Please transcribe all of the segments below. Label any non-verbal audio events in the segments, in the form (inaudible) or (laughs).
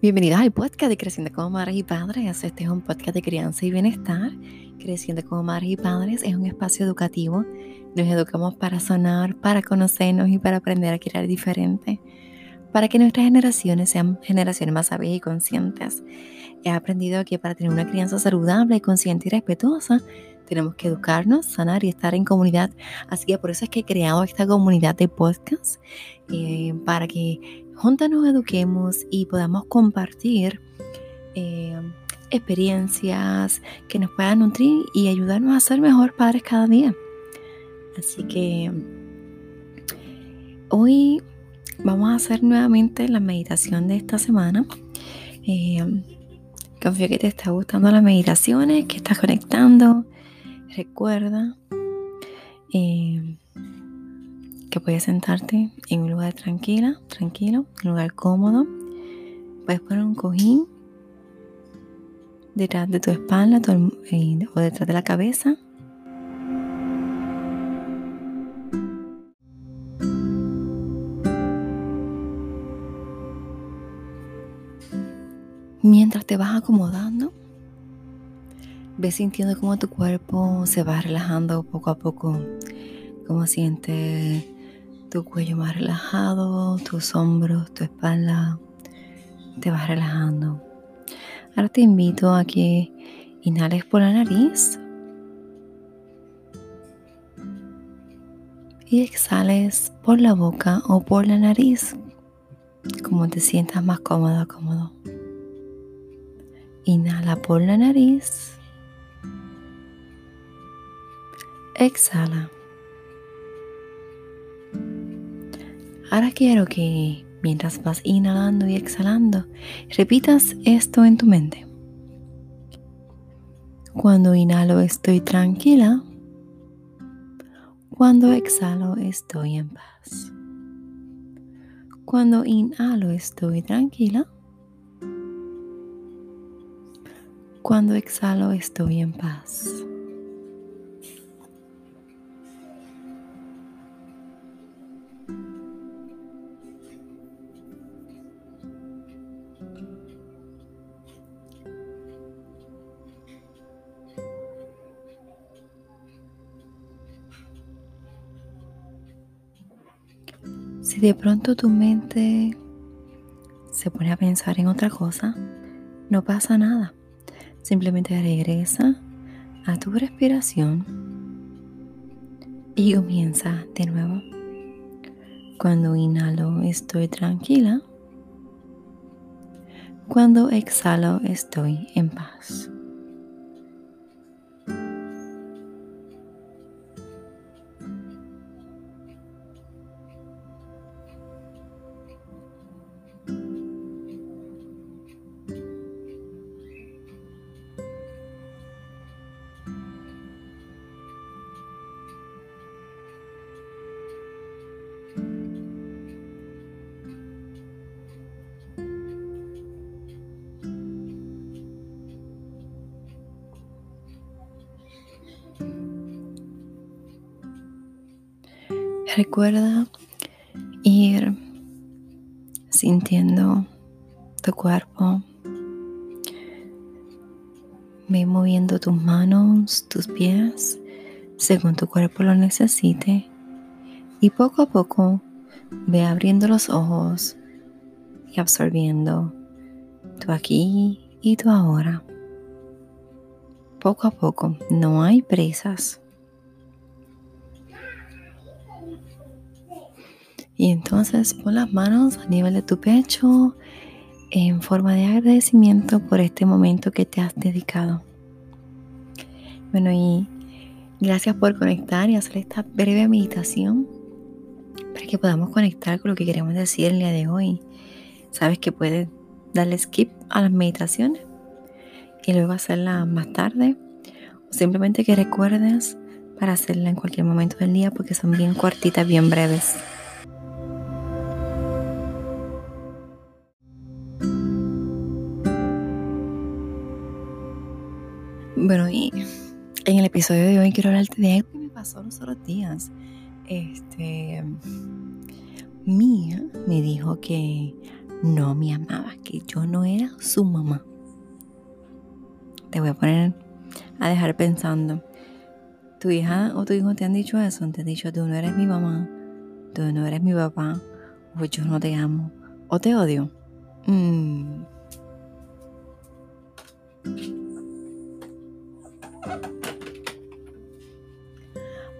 Bienvenidos al podcast de Creciendo como Madres y Padres. Este es un podcast de crianza y bienestar. Creciendo como Madres y Padres es un espacio educativo. Nos educamos para sonar, para conocernos y para aprender a crear diferente. Para que nuestras generaciones sean generaciones más sabias y conscientes. He aprendido que para tener una crianza saludable, consciente y respetuosa, tenemos que educarnos, sanar y estar en comunidad. Así que por eso es que he creado esta comunidad de podcast eh, para que juntos nos eduquemos y podamos compartir eh, experiencias que nos puedan nutrir y ayudarnos a ser mejor padres cada día. Así que hoy vamos a hacer nuevamente la meditación de esta semana. Eh, confío que te está gustando las meditaciones, que estás conectando, Recuerda eh, que puedes sentarte en un lugar tranquila, tranquilo, un lugar cómodo. Puedes poner un cojín detrás de tu espalda eh, o detrás de la cabeza. Mientras te vas acomodando, Ves sintiendo cómo tu cuerpo se va relajando poco a poco, cómo sientes tu cuello más relajado, tus hombros, tu espalda, te vas relajando. Ahora te invito a que inhales por la nariz y exhales por la boca o por la nariz, como te sientas más cómodo, cómodo. Inhala por la nariz. exhala. Ahora quiero que mientras vas inhalando y exhalando, repitas esto en tu mente. Cuando inhalo estoy tranquila. Cuando exhalo estoy en paz. Cuando inhalo estoy tranquila. Cuando exhalo estoy en paz. Si de pronto tu mente se pone a pensar en otra cosa, no pasa nada. Simplemente regresa a tu respiración y comienza de nuevo. Cuando inhalo estoy tranquila. Cuando exhalo estoy en paz. Recuerda ir sintiendo tu cuerpo. Ve moviendo tus manos, tus pies, según tu cuerpo lo necesite. Y poco a poco ve abriendo los ojos y absorbiendo tu aquí y tu ahora. Poco a poco, no hay presas. Y entonces pon las manos a nivel de tu pecho en forma de agradecimiento por este momento que te has dedicado. Bueno, y gracias por conectar y hacer esta breve meditación para que podamos conectar con lo que queremos decir el día de hoy. Sabes que puedes darle skip a las meditaciones y luego hacerla más tarde o simplemente que recuerdes para hacerla en cualquier momento del día porque son bien cortitas, bien breves. Bueno, y en el episodio de hoy quiero hablarte de algo que me pasó los otros días. Este, Mía me dijo que no me amaba, que yo no era su mamá. Te voy a poner a dejar pensando. ¿Tu hija o tu hijo te han dicho eso? Te han dicho, tú no eres mi mamá, tú no eres mi papá, o yo no te amo, o te odio. Mm.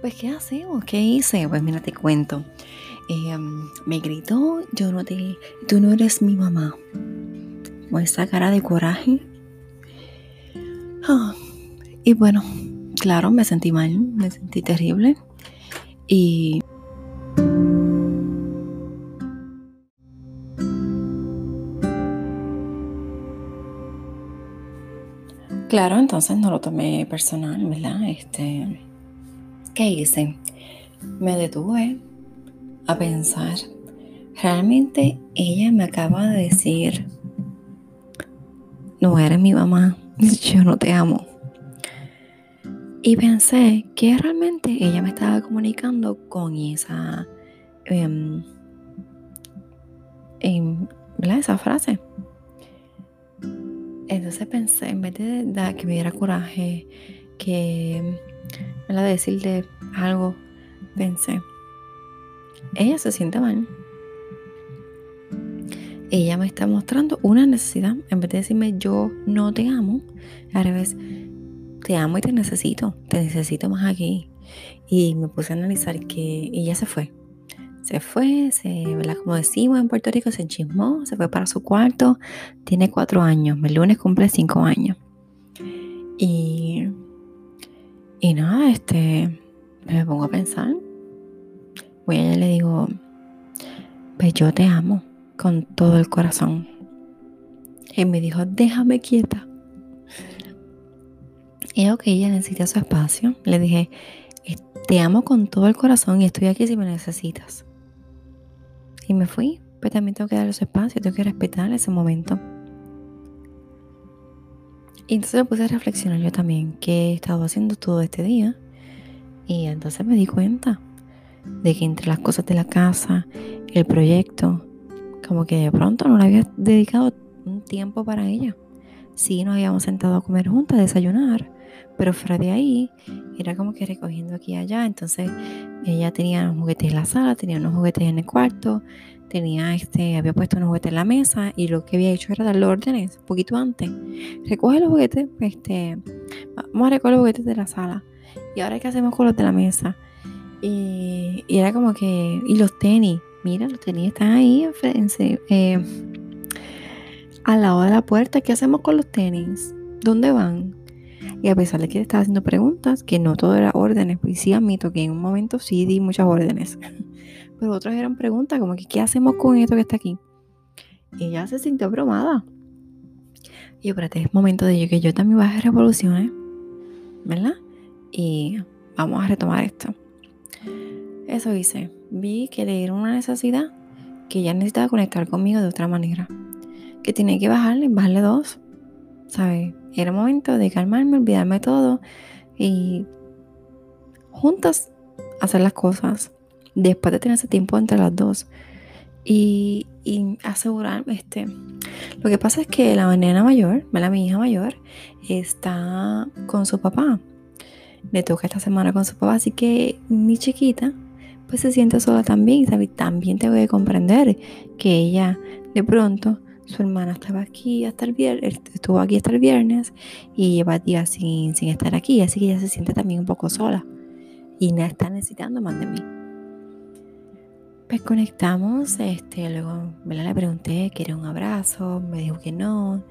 Pues, ¿qué hacemos? ¿Qué hice? Pues, mira, te cuento. Em, me gritó, yo no te, tú no eres mi mamá. Con esa cara de coraje. Ah, y bueno, claro, me sentí mal, me sentí terrible. Y Claro, entonces no lo tomé personal, ¿verdad? Este, ¿qué hice? Me detuve a pensar, realmente ella me acaba de decir, no eres mi mamá, (laughs) yo no te amo. Y pensé que realmente ella me estaba comunicando con esa, ¿verdad? Esa frase. Entonces pensé, en vez de, que me diera coraje, que me decirle algo, pensé, ella se siente mal. Ella me está mostrando una necesidad. En vez de decirme yo no te amo, al revés, te amo y te necesito. Te necesito más aquí. Y me puse a analizar que ella se fue se fue, se, como decimos en Puerto Rico, se enchismó, se fue para su cuarto, tiene cuatro años, el lunes cumple cinco años. Y, y nada, este, me pongo a pensar, voy a ella y le digo, pues yo te amo con todo el corazón. Y me dijo, déjame quieta. Y que ella necesita su espacio. Le dije, te amo con todo el corazón y estoy aquí si me necesitas. Y me fui, pero también tengo que darle su espacio, tengo que respetar ese momento. Y entonces me puse a reflexionar yo también qué he estado haciendo todo este día. Y entonces me di cuenta de que entre las cosas de la casa, el proyecto, como que de pronto no le había dedicado un tiempo para ella. Sí, nos habíamos sentado a comer juntas, a desayunar, pero fuera de ahí, era como que recogiendo aquí y allá. Entonces, ella tenía unos juguetes en la sala, tenía unos juguetes en el cuarto, tenía este, había puesto unos juguetes en la mesa y lo que había hecho era darle órdenes un poquito antes. Recoge los juguetes, este, vamos a recoger los juguetes de la sala. Y ahora qué hacemos con los de la mesa. Y, era como que, y los tenis, mira, los tenis están ahí eh, al lado de la puerta. ¿Qué hacemos con los tenis? ¿Dónde van? Y a pesar de que estaba haciendo preguntas, que no todo era órdenes, pues sí admito que en un momento sí di muchas órdenes. (laughs) Pero otras eran preguntas como que, ¿qué hacemos con esto que está aquí? Y ella se sintió bromada. Y yo, espérate, es momento de que yo también baje revoluciones, ¿verdad? Y vamos a retomar esto. Eso hice. Vi que le dieron una necesidad que ella necesitaba conectar conmigo de otra manera. Que tenía que bajarle, bajarle dos. ¿Sabes? Era momento de calmarme, olvidarme todo y juntas hacer las cosas después de tener ese tiempo entre las dos y, y asegurarme este lo que pasa es que la nena mayor mi hija mayor está con su papá le toca esta semana con su papá así que mi chiquita pues se siente sola también también te voy a comprender que ella de pronto su hermana estaba aquí hasta el viernes, estuvo aquí hasta el viernes y lleva días sin, estar aquí, así que ella se siente también un poco sola y la está necesitando más de mí. Pues conectamos, este, luego le pregunté que era un abrazo, me dijo que no,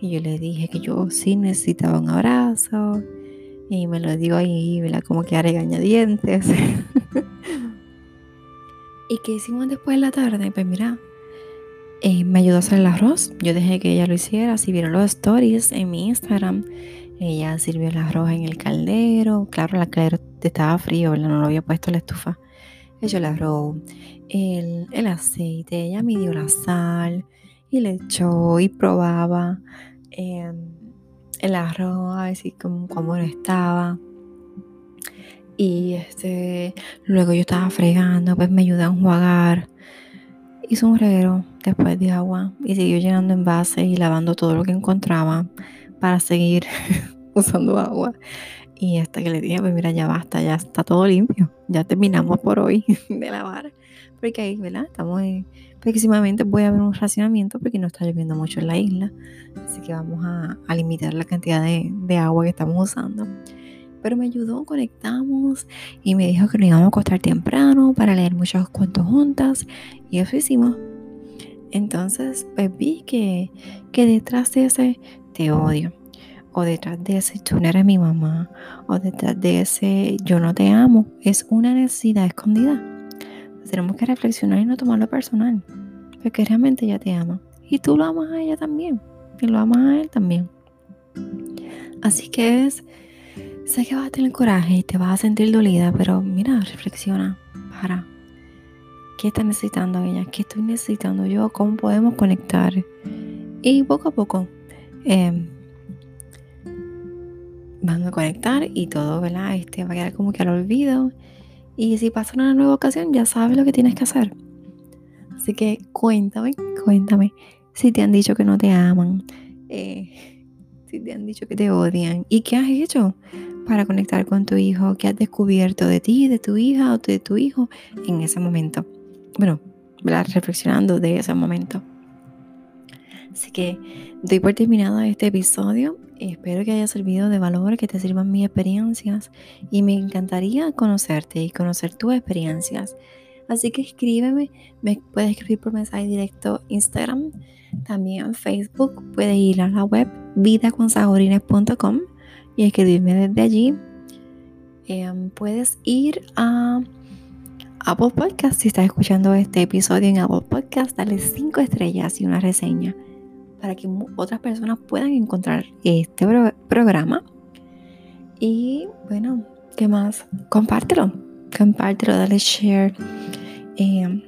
y yo le dije que yo sí necesitaba un abrazo, y me lo digo ahí, ¿verdad? Como que a regañadientes. (laughs) ¿Y qué hicimos después de la tarde? Pues mira, eh, me ayudó a hacer el arroz. Yo dejé que ella lo hiciera. Si vieron los stories en mi Instagram, ella sirvió el arroz en el caldero. Claro, el caldero estaba frío, no lo había puesto en la estufa. Ella el arroz, el, el aceite, ella midió la sal y le echó y probaba em, el arroz, a ver si como, cómo estaba. Y este, luego yo estaba fregando, pues me ayudó a enjuagar hizo un reguero después de agua y siguió llenando envases y lavando todo lo que encontraba para seguir (laughs) usando agua. Y hasta que le dije, pues mira, ya basta, ya está todo limpio, ya terminamos por hoy (laughs) de lavar. Porque ahí, ¿verdad? Estamos en, próximamente voy a ver un racionamiento porque no está lloviendo mucho en la isla. Así que vamos a, limitar la cantidad de agua que estamos usando pero me ayudó, conectamos y me dijo que nos íbamos a acostar temprano para leer muchos cuentos juntas y eso hicimos. Entonces pues vi que, que detrás de ese te odio, o detrás de ese tú no eres mi mamá, o detrás de ese yo no te amo, es una necesidad escondida. tenemos que reflexionar y no tomarlo personal, porque realmente ella te ama. Y tú lo amas a ella también, y lo amas a él también. Así que es Sé que vas a tener coraje y te vas a sentir dolida, pero mira, reflexiona, para. ¿Qué está necesitando ella? ¿Qué estoy necesitando yo? ¿Cómo podemos conectar? Y poco a poco em, van a conectar y todo, ¿verdad? Este va a quedar como que al olvido. Y si pasa una nueva ocasión, ya sabes lo que tienes que hacer. Así que cuéntame, cuéntame si te han dicho que no te aman, eh, si te han dicho que te odian y qué has hecho para conectar con tu hijo, que has descubierto de ti, de tu hija o de tu hijo en ese momento. Bueno, reflexionando de ese momento. Así que doy por terminado este episodio. Espero que haya servido de valor, que te sirvan mis experiencias y me encantaría conocerte y conocer tus experiencias. Así que escríbeme, me puedes escribir por mensaje directo Instagram, también Facebook, puedes ir a la web vidaconsajorines.com y escribirme desde allí. Em, puedes ir a Apple Podcast. Si estás escuchando este episodio en Apple Podcast, dale 5 estrellas y una reseña para que otras personas puedan encontrar este programa. Y bueno, ¿qué más? Compártelo. Compártelo, dale share. Eh,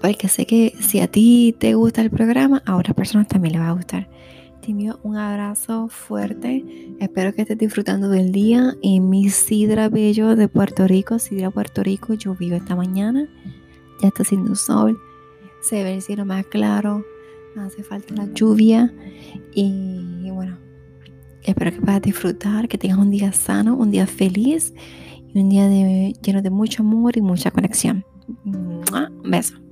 porque sé que si a ti te gusta el programa, a otras personas también le va a gustar. Te un abrazo fuerte. Espero que estés disfrutando del día en mi Sidra Bello de Puerto Rico. Sidra Puerto Rico, llovió esta mañana. Ya está haciendo sol. Se ve el cielo más claro. Hace falta la lluvia. Y, bueno, espero que puedas disfrutar, que tengas un día sano, un día feliz y un día lleno de mucho amor y mucha conexión. Beso.